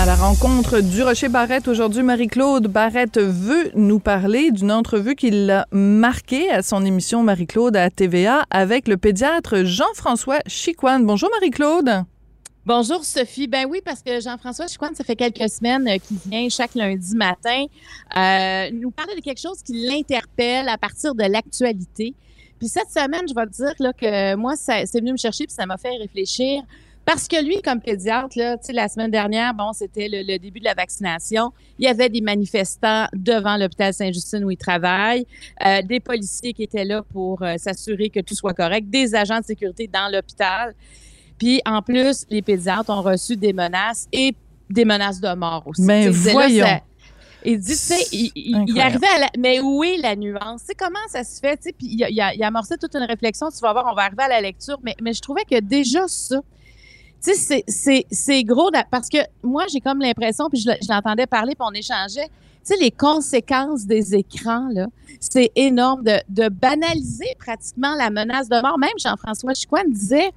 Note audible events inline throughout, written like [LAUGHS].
À la rencontre du Rocher Barrette, aujourd'hui, Marie-Claude Barrette veut nous parler d'une entrevue qu'il a marquée à son émission Marie-Claude à TVA avec le pédiatre Jean-François Chicoine. Bonjour Marie-Claude. Bonjour Sophie. Ben oui, parce que Jean-François Chicoine, ça fait quelques semaines euh, qu'il vient chaque lundi matin euh, nous parler de quelque chose qui l'interpelle à partir de l'actualité. Puis cette semaine, je vais te dire là, que moi, c'est venu me chercher puis ça m'a fait réfléchir parce que lui, comme pédiatre, là, la semaine dernière, bon, c'était le, début de la vaccination. Il y avait des manifestants devant l'hôpital Saint-Justine où il travaille, euh, des policiers qui étaient là pour euh, s'assurer que tout soit correct, des agents de sécurité dans l'hôpital. Puis en plus, les pédiatres ont reçu des menaces et des menaces de mort aussi. Mais voyons. il dit, tu sais, il, arrivait à la, mais où est la nuance? Tu sais, comment ça se fait? Tu sais, puis il, il, a, il a amorcé toute une réflexion. Tu vas voir, on va arriver à la lecture. Mais, mais je trouvais que déjà ça, c'est gros parce que moi, j'ai comme l'impression, puis je, l'entendais parler, puis on échangeait. Tu sais, les conséquences des écrans, là, c'est énorme de, banaliser pratiquement la menace de mort. Même Jean-François Chicoine disait,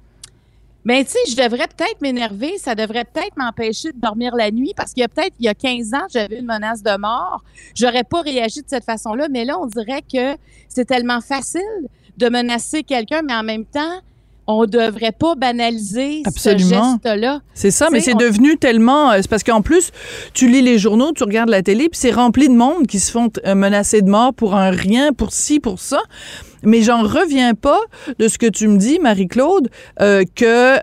mais tu sais, je devrais peut-être m'énerver, ça devrait peut-être m'empêcher de dormir la nuit parce qu'il y a peut-être, il y a 15 ans, j'avais une menace de mort. J'aurais pas réagi de cette façon-là, mais là, on dirait que c'est tellement facile de menacer quelqu'un, mais en même temps, on devrait pas banaliser ce geste-là. C'est ça, mais c'est devenu tellement. Euh, c'est parce qu'en plus, tu lis les journaux, tu regardes la télé, puis c'est rempli de monde qui se font euh, menacer de mort pour un rien, pour ci, pour ça. Mais j'en reviens pas de ce que tu me dis, Marie-Claude, euh, que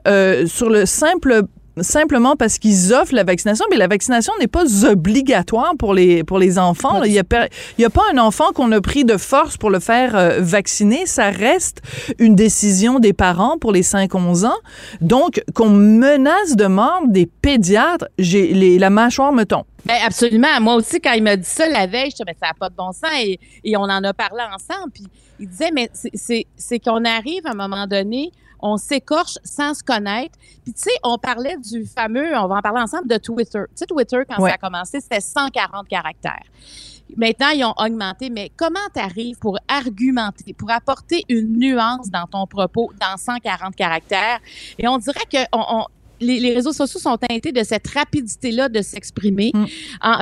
sur le simple simplement parce qu'ils offrent la vaccination, mais la vaccination n'est pas obligatoire pour les, pour les enfants. Il n'y a, a, pas un enfant qu'on a pris de force pour le faire euh, vacciner. Ça reste une décision des parents pour les 5-11 ans. Donc, qu'on menace de mort des pédiatres, j'ai la mâchoire me tombe. Ben absolument. Moi aussi, quand il m'a dit ça la veille, je disais, mais ça n'a pas de bon sens. Et, et, on en a parlé ensemble. Puis il disait, mais c'est qu'on arrive à un moment donné on s'écorche sans se connaître. Puis tu sais, on parlait du fameux, on va en parler ensemble, de Twitter. Tu sais, Twitter, quand ça a commencé, c'était 140 caractères. Maintenant, ils ont augmenté, mais comment tu arrives pour argumenter, pour apporter une nuance dans ton propos dans 140 caractères? Et on dirait que on, les, réseaux sociaux sont teintés de cette rapidité-là de s'exprimer. Mm.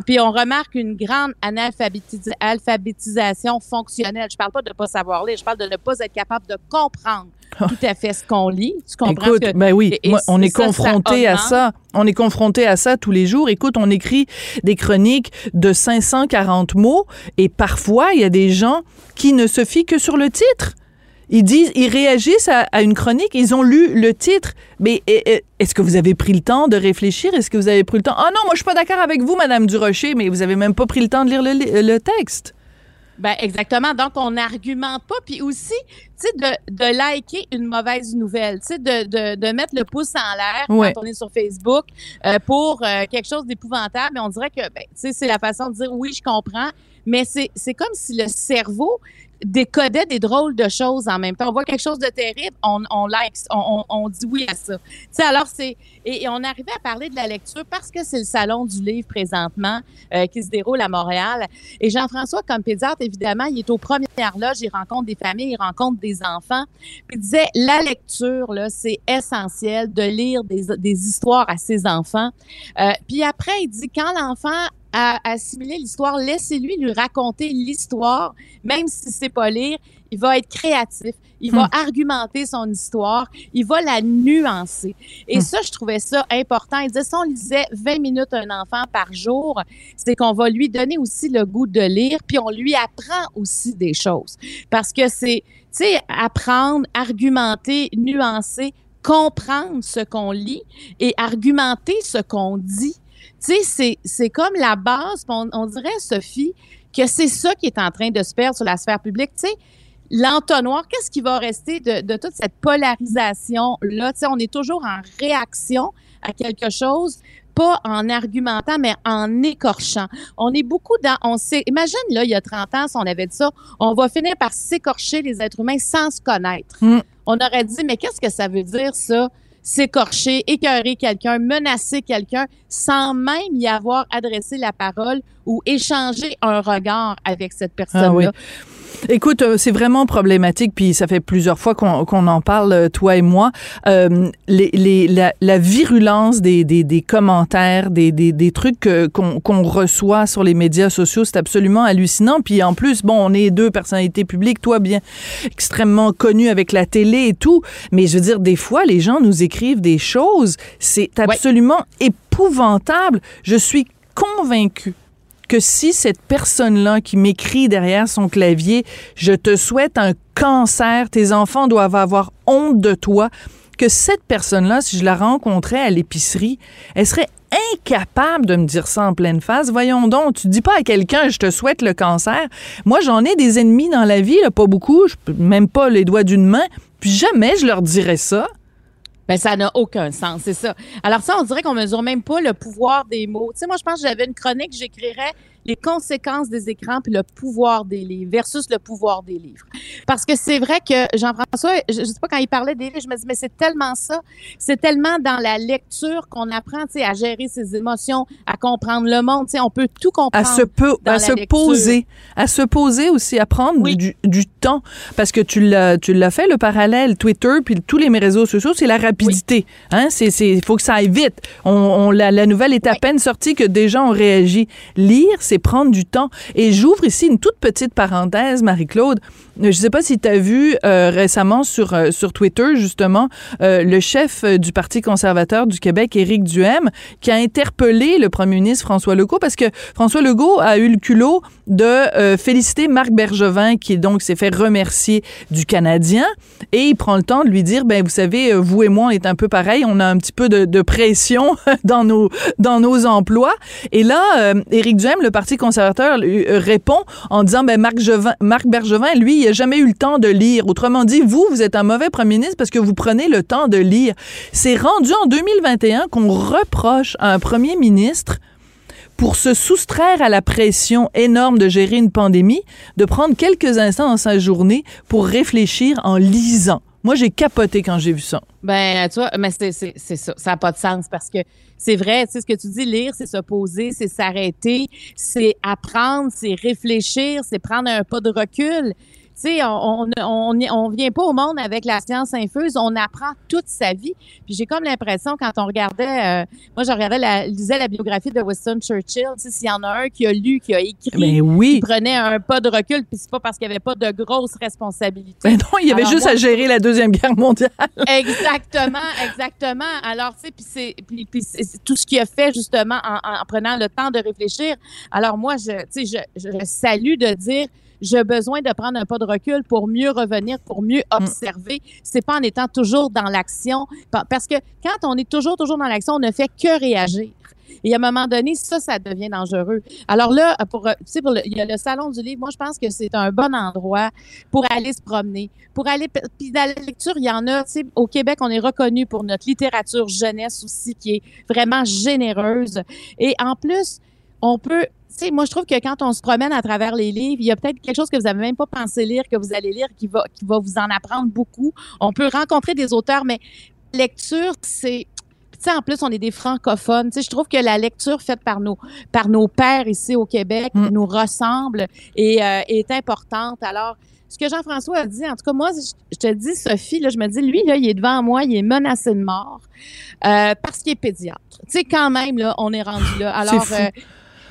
puis on remarque une grande analphabétisation fonctionnelle. Je parle pas de ne pas savoir lire, je parle de ne pas être capable de comprendre ah. tout à fait ce qu'on lit. Tu comprends Écoute, ben oui, on est confronté à ça. On est confronté à ça tous les jours. Écoute, on écrit des chroniques de 540 mots et parfois il y a des gens qui ne se fient que sur le titre. Ils disent, ils réagissent à, une chronique, ils ont lu le titre. Mais est-ce que vous avez pris le temps de réfléchir? Est-ce que vous avez pris le temps? Ah non, moi je suis pas d'accord avec vous, Madame Durocher, mais vous avez même pas pris le temps de lire le, texte. Ben exactement. Donc, on n'argumente pas. Puis aussi, tu sais, de, de, liker une mauvaise nouvelle, tu sais, de, de, de, mettre le pouce en l'air quand on est sur Facebook euh, pour euh, quelque chose d'épouvantable. Mais on dirait que, ben, tu sais, c'est la façon de dire oui, je comprends. Mais c'est comme si le cerveau décodait des drôles de choses en même temps. On voit quelque chose de terrible, on, on like, on, on, dit oui à ça. alors, c'est. Et, on arrivait à parler de la lecture parce que c'est le salon du livre présentement euh, qui se déroule à Montréal. Et Jean-François, comme pédiatre, évidemment, il est aux premières loges, il rencontre des familles, il rencontre des enfants. Puis il disait la lecture, là, c'est essentiel de lire des, des histoires à ses enfants. Euh, puis après, il dit quand l'enfant à assimiler l'histoire. Laissez-lui lui raconter l'histoire, même si c'est pas lire. Il va être créatif. Il va hmm. argumenter son histoire. Il va la nuancer. Et hmm. ça, je trouvais ça important. Il disait, si on lisait 20 minutes un enfant par jour, c'est qu'on va lui donner aussi le goût de lire, puis on lui apprend aussi des choses. Parce que c'est, tu sais, apprendre, argumenter, nuancer, comprendre ce qu'on lit et argumenter ce qu'on dit tu sais, c'est comme la base. On, dirait, Sophie, que c'est ça qui est en train de se perdre sur la sphère publique. Tu sais, l'entonnoir, qu'est-ce qui va rester de, toute cette polarisation-là? Tu sais, on est toujours en réaction à quelque chose, pas en argumentant, mais en écorchant. On est beaucoup dans, on sait, imagine, là, il y a 30 ans, si on avait dit ça, on va finir par s'écorcher les êtres humains sans se connaître. Mm. On aurait dit, mais qu'est-ce que ça veut dire, ça? S'écorcher, écœurer quelqu'un, menacer quelqu'un sans même y avoir adressé la parole ou échanger un regard avec cette ah personne-là. Écoute, euh, c'est vraiment problématique, puis ça fait plusieurs fois qu'on en parle, euh, toi et moi. Euh, les, les, la, la, virulence des, des, des commentaires, des, des, des trucs qu'on reçoit sur les médias sociaux, c'est absolument hallucinant. Puis en plus, bon, on est deux personnalités publiques, toi bien extrêmement connu avec la télé et tout, mais je veux dire, des fois, les gens nous écrivent des choses, c'est absolument épouvantable. Je suis convaincue que si cette personne-là qui m'écrit derrière son clavier, je te souhaite un cancer, tes enfants doivent avoir honte de toi, que cette personne-là, si je la rencontrais à l'épicerie, elle serait incapable de me dire ça en pleine face. Voyons donc, tu dis pas à quelqu'un je te souhaite le cancer. Moi, j'en ai des ennemis dans la vie, pas beaucoup, même pas les doigts d'une main, puis jamais je leur dirais ça. Ben, ça n'a aucun sens, c'est ça. Alors ça, on dirait qu'on mesure même pas le pouvoir des mots. Tu sais, moi, je pense que j'avais une chronique, j'écrirais les conséquences des écrans puis le pouvoir des livres versus le pouvoir des livres. Parce que c'est vrai que Jean-François, je, ne sais pas quand il parlait des livres, je me dis mais c'est tellement ça, c'est tellement dans la lecture qu'on apprend, tu sais, à gérer ses émotions, à comprendre le monde, tu sais, on peut tout comprendre. À se, à se poser, à se poser aussi, à prendre du, du, temps, parce que tu l'as, tu l'as fait le parallèle Twitter puis tous les réseaux sociaux, c'est la rapidité, hein, c'est, c'est, il faut que ça aille vite. On, on la, la nouvelle est à peine sortie que des gens ont réagi. Lire, c'est prendre du temps. Et j'ouvre ici une toute petite parenthèse, Marie-Claude. Je ne sais pas si tu as vu euh, récemment sur, euh, sur Twitter, justement, euh, le chef du Parti conservateur du Québec, Éric Duhem, qui a interpellé le premier ministre François Legault parce que François Legault a eu le culot de féliciter Marc Bergevin, qui donc s'est fait remercier du Canadien, et il prend le temps de lui dire, ben vous savez, vous et moi, on est un peu pareil, on a un petit peu de, de pression [LAUGHS] dans nos, dans nos emplois. Et là, Éric Duhem, le Parti conservateur, répond en disant, ben Marc, Marc Bergevin, lui, il n'a jamais eu le temps de lire. Autrement dit, vous, vous êtes un mauvais premier ministre parce que vous prenez le temps de lire. C'est rendu en 2021 qu'on reproche à un premier ministre pour se soustraire à la pression énorme de gérer une pandémie, de prendre quelques instants dans sa journée pour réfléchir en lisant. Moi, j'ai capoté quand j'ai vu ça. Ben, tu mais c'est ça. Ça n'a pas de sens parce que c'est vrai, tu sais, ce que tu dis, lire, c'est se poser, c'est s'arrêter, c'est apprendre, c'est réfléchir, c'est prendre un pas de recul sais, on, on, on, vient pas au monde avec la science infuse, on apprend toute sa vie. Puis j'ai comme l'impression quand on regardait, euh, moi je regardais, la, lisais la biographie de Winston Churchill, tu sais, s'il y en a un qui a lu, qui a écrit, ben oui. qui prenait un pas de recul, puis c'est pas parce qu'il n'y avait pas de grosses responsabilités. Ben non, il y avait juste à gérer la deuxième guerre mondiale. [LAUGHS] exactement, exactement. Alors tu sais, puis c'est, tout ce qu'il a fait justement en, en, prenant le temps de réfléchir. Alors moi, je, tu sais, je, je salue de dire j'ai besoin de prendre un pas de recul pour mieux revenir, pour mieux mm. observer. C'est pas en étant toujours dans l'action, parce que quand on est toujours, toujours dans l'action, on ne fait que réagir. Et à un moment donné, ça, ça devient dangereux. Alors là, pour, tu sais, il y a le salon du livre. Moi, je pense que c'est un bon endroit pour aller se promener, pour aller. Puis dans la lecture, il y en a. Tu sais, au Québec, on est reconnu pour notre littérature jeunesse aussi, qui est vraiment généreuse. Et en plus, on peut sais, moi, je trouve que quand on se promène à travers les livres, il y a peut-être quelque chose que vous avez même pas pensé lire, que vous allez lire, qui va, qui va vous en apprendre beaucoup. On peut rencontrer des auteurs, mais lecture, c'est tu sais, en plus, on est des francophones. Tu sais, je trouve que la lecture faite par nos, par nos pères ici au Québec mm. nous ressemble et euh, est importante. Alors, ce que Jean-François a dit, en tout cas, moi, je te dis, Sophie, là, je me dis, lui, là, il est devant moi, il est menacé de mort euh, parce qu'il est pédiatre. Tu sais, quand même, là, on est rendu là. Alors, euh,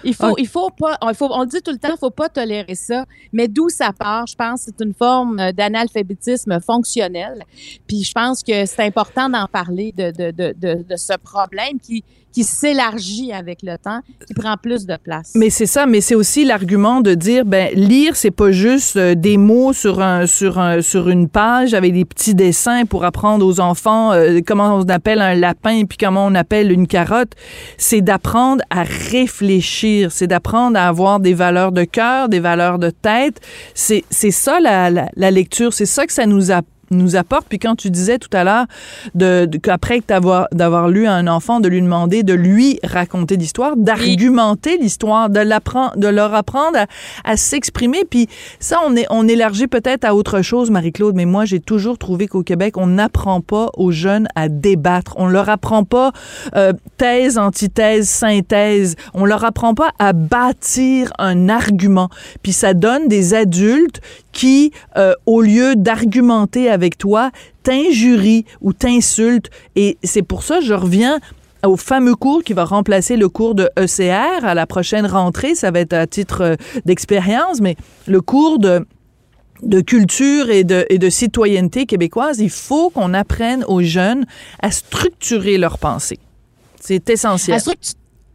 il faut, il faut pas, il faut, on dit tout le temps, il faut pas tolérer ça. Mais d'où ça part, je pense, c'est une forme euh, d'analphabétisme fonctionnel. Puis je pense que c'est important d'en parler de, de, de, de, de ce problème qui, qui s'élargit avec le temps, qui prend plus de place. Mais c'est ça, mais c'est aussi l'argument de dire ben lire c'est pas juste euh, des mots sur un sur un sur une page avec des petits dessins pour apprendre aux enfants euh, comment on appelle un lapin puis comment on appelle une carotte, c'est d'apprendre à réfléchir, c'est d'apprendre à avoir des valeurs de cœur, des valeurs de tête. C'est ça la, la, lecture, c'est ça que ça nous apprend nous apporte. Puis quand tu disais tout à l'heure de, qu'après d'avoir d'avoir lu un enfant, de lui demander de lui raconter l'histoire, d'argumenter l'histoire, de l'apprendre, de leur apprendre à, s'exprimer. Puis ça, on est on élargit peut-être à autre chose, Marie-Claude. Mais moi, j'ai toujours trouvé qu'au Québec, on n'apprend pas aux jeunes à débattre. On leur apprend pas euh, thèse, antithèse, synthèse. On leur apprend pas à bâtir un argument. Puis ça donne des adultes qui, euh, au lieu d'argumenter avec toi, t'injurient ou t'insultent. Et c'est pour ça je reviens au fameux cours qui va remplacer le cours de ECR à la prochaine rentrée. Ça va être à titre euh, d'expérience, mais le cours de de culture et de, et de citoyenneté québécoise, il faut qu'on apprenne aux jeunes à structurer leur pensée. C'est essentiel.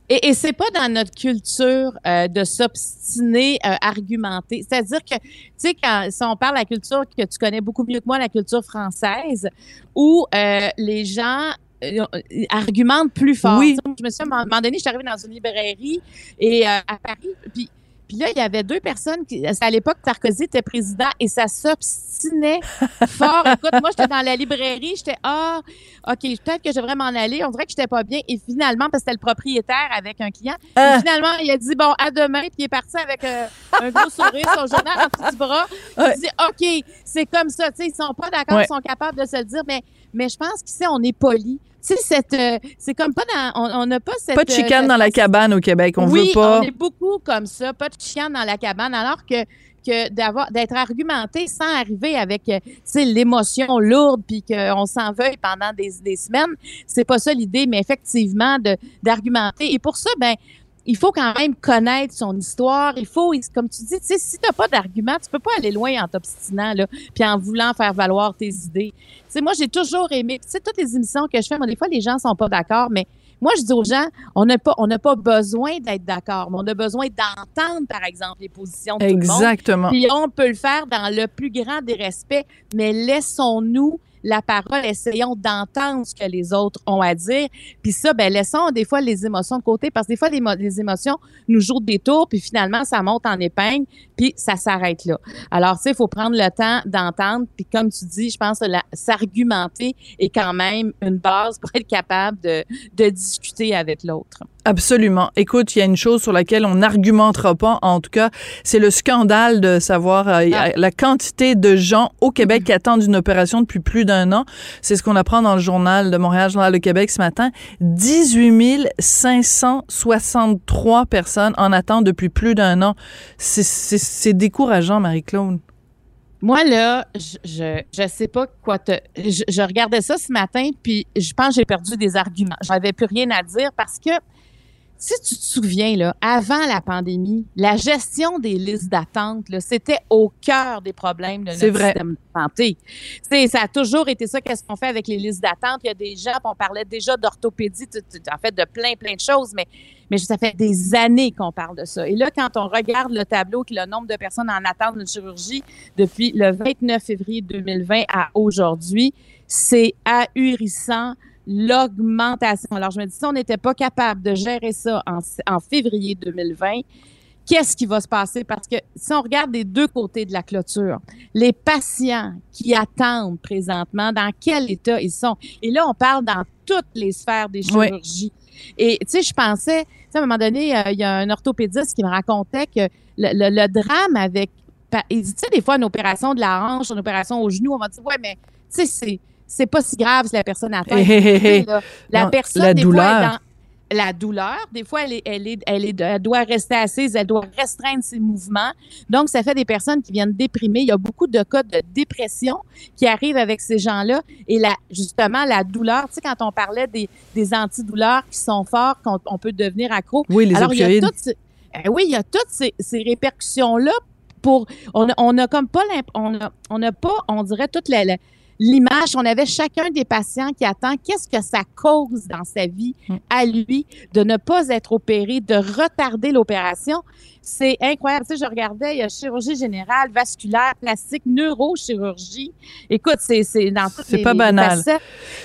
Et, et c'est pas dans notre culture euh, de s'obstiner, euh, argumenter. C'est-à-dire que, tu sais, quand si on parle de la culture que tu connais beaucoup mieux que moi, la culture française, où euh, les gens euh, argumentent plus fort. Oui. Je me suis à un moment donné, je suis arrivée dans une librairie et à Paris, puis puis là, il y avait deux personnes qui, à l'époque, Sarkozy était président et ça s'obstinait fort. [LAUGHS] Écoute, moi, j'étais dans la librairie, j'étais, ah, OK, peut-être que je devrais m'en aller. On dirait que j'étais pas bien. Et finalement, parce que c'était le propriétaire avec un client, ah. finalement, il a dit, bon, à demain, puis il est parti avec euh, un gros sourire, son journal en petit bras. Il dit, OK, c'est comme ça. Tu sais, ils sont pas d'accord, ils sont capables de se le dire, mais, mais je pense qu'ici, on est poli cette, euh, c'est comme pas dans, on n'a pas cette. Pas de chicane euh, dans la cabane au Québec, on veut pas. on est beaucoup comme ça, pas de chicane dans la cabane, alors que que d'avoir d'être argumenté sans arriver avec euh, l'émotion lourde puis qu'on s'en veuille pendant des, des semaines c'est pas ça l'idée mais effectivement de d'argumenter et pour ça ben il faut quand même connaître son histoire. Il faut, comme tu dis, si t'as pas d'argument, tu peux pas aller loin en t'obstinant, là, puis en voulant faire valoir tes idées. Sais, moi, j'ai toujours aimé, tu sais, toutes les émissions que je fais, moi, des fois, les gens sont pas d'accord, mais moi, je dis aux gens, on n'a pas, on n'a pas besoin d'être d'accord, mais on a besoin d'entendre, par exemple, les positions de tout le monde. Exactement. Puis on peut le faire dans le plus grand des respects, mais laissons-nous la parole, essayons d'entendre ce que les autres ont à dire. Puis ça, ben laissons des fois les émotions de côté parce que des fois les, les émotions nous jouent des tours puis finalement ça monte en épingle puis ça s'arrête là. Alors tu sais, il faut prendre le temps d'entendre puis comme tu dis, je pense s'argumenter est quand même une base pour être capable de discuter avec l'autre. Absolument. Écoute, il y a une chose sur laquelle on n'argumentera pas, en tout cas, c'est le scandale de savoir euh, ah. la quantité de gens au Québec qui attendent une opération depuis plus d'un an. C'est ce qu'on apprend dans le journal de Montréal, Journal de Québec ce matin. 18 563 personnes en attente depuis plus d'un an. C'est décourageant, Marie-Claude. Moi, là, je, je, je, sais pas quoi te. Je, je regardais ça ce matin, puis je pense que j'ai perdu des arguments. J'avais plus rien à dire parce que si tu te souviens, là, avant la pandémie, la gestion des listes d'attente, c'était au cœur des problèmes de notre système de santé. ça a toujours été ça. Qu'est-ce qu'on fait avec les listes d'attente? Il y a des gens, on parlait déjà d'orthopédie, en fait, de plein, plein de choses, mais, mais ça fait des années qu'on parle de ça. Et là, quand on regarde le tableau, qui le nombre de personnes en attente d'une chirurgie depuis le 29 février 2020 à aujourd'hui, c'est ahurissant l'augmentation. Alors, je me dis, si on n'était pas capable de gérer ça en, février 2020, qu'est-ce qui va se passer? Parce que si on regarde des deux côtés de la clôture, les patients qui attendent présentement, dans quel état ils sont? Et là, on parle dans toutes les sphères des chirurgies. Et tu sais, je pensais, à un moment donné, euh, il y a un orthopédiste qui me racontait que le, drame avec, tu sais, des fois, une opération de la hanche, une opération au genou, on va dire, ouais, mais tu sais, c'est c'est pas si grave si la personne a la personne, la douleur. la douleur, des fois, elle, est, elle, est, elle, est, elle doit rester assise, elle doit restreindre ses mouvements. Donc, ça fait des personnes qui viennent déprimer. Il y a beaucoup de cas de dépression qui arrivent avec ces gens-là. Et la, justement, la douleur, tu sais, quand on parlait des, des antidouleurs qui sont forts, qu'on on peut devenir accro. Oui, les Alors, il y a toutes, eh oui, il y a toutes ces, ces répercussions-là pour, on, on a comme pas, on a, on a pas, on dirait toute la l'image, on avait chacun des patients qui attend qu'est-ce que ça cause dans sa vie mm. à lui de ne pas être opéré, de retarder l'opération? C'est incroyable. Tu sais, je regardais, il y a chirurgie générale, vasculaire, plastique, neurochirurgie. Écoute, c'est, c'est dans toutes les, pas banal.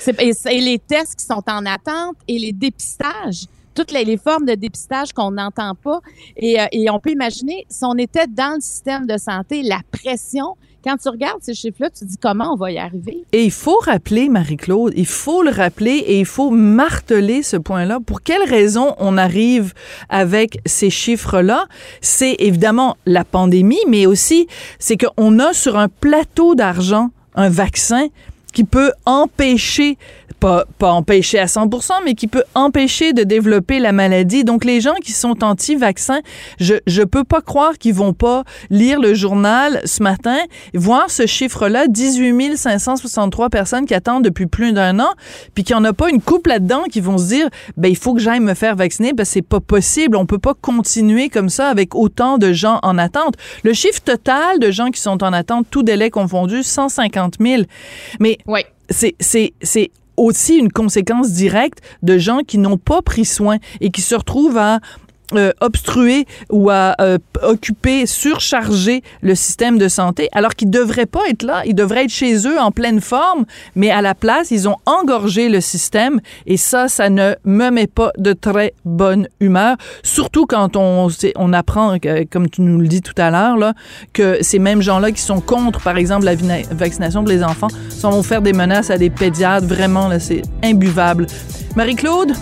et, les tests qui sont en attente et les dépistages toutes les, formes de dépistage qu'on n'entend pas. Et, euh, et on peut imaginer, si on était dans le système de santé, la pression quand tu regardes ces chiffres-là, tu dis comment on va y arriver? Et il faut rappeler, Marie-Claude, il faut le rappeler et il faut marteler ce point-là. Pour quelle raison on arrive avec ces chiffres-là? C'est évidemment la pandémie, mais aussi c'est qu'on a sur un plateau d'argent un vaccin qui peut empêcher pas, pas empêcher à 100 mais qui peut empêcher de développer la maladie. Donc, les gens qui sont anti-vaccins, je, je peux pas croire qu'ils vont pas lire le journal ce matin, voir ce chiffre-là, 18 563 personnes qui attendent depuis plus d'un an, puis qu'il n'y en a pas une couple là-dedans qui vont se dire, ben, il faut que j'aille me faire vacciner, ben, c'est pas possible. On peut pas continuer comme ça avec autant de gens en attente. Le chiffre total de gens qui sont en attente, tout délai confondu, 150 000. Mais, oui. c'est, aussi une conséquence directe de gens qui n'ont pas pris soin et qui se retrouvent à euh, obstruer ou à euh, occuper, surcharger le système de santé, alors qu'ils ne devraient pas être là. Ils devraient être chez eux en pleine forme, mais à la place, ils ont engorgé le système et ça, ça ne me met pas de très bonne humeur, surtout quand on, on apprend, comme tu nous le dis tout à l'heure, là, que ces mêmes gens-là qui sont contre, par exemple, la vaccination pour les enfants, sont vont faire des menaces à des pédiatres. Vraiment, là, c'est imbuvable. Marie-Claude?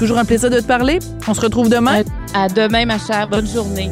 Toujours un plaisir de te parler. On se retrouve demain. À, demain, ma chère. Bonne journée.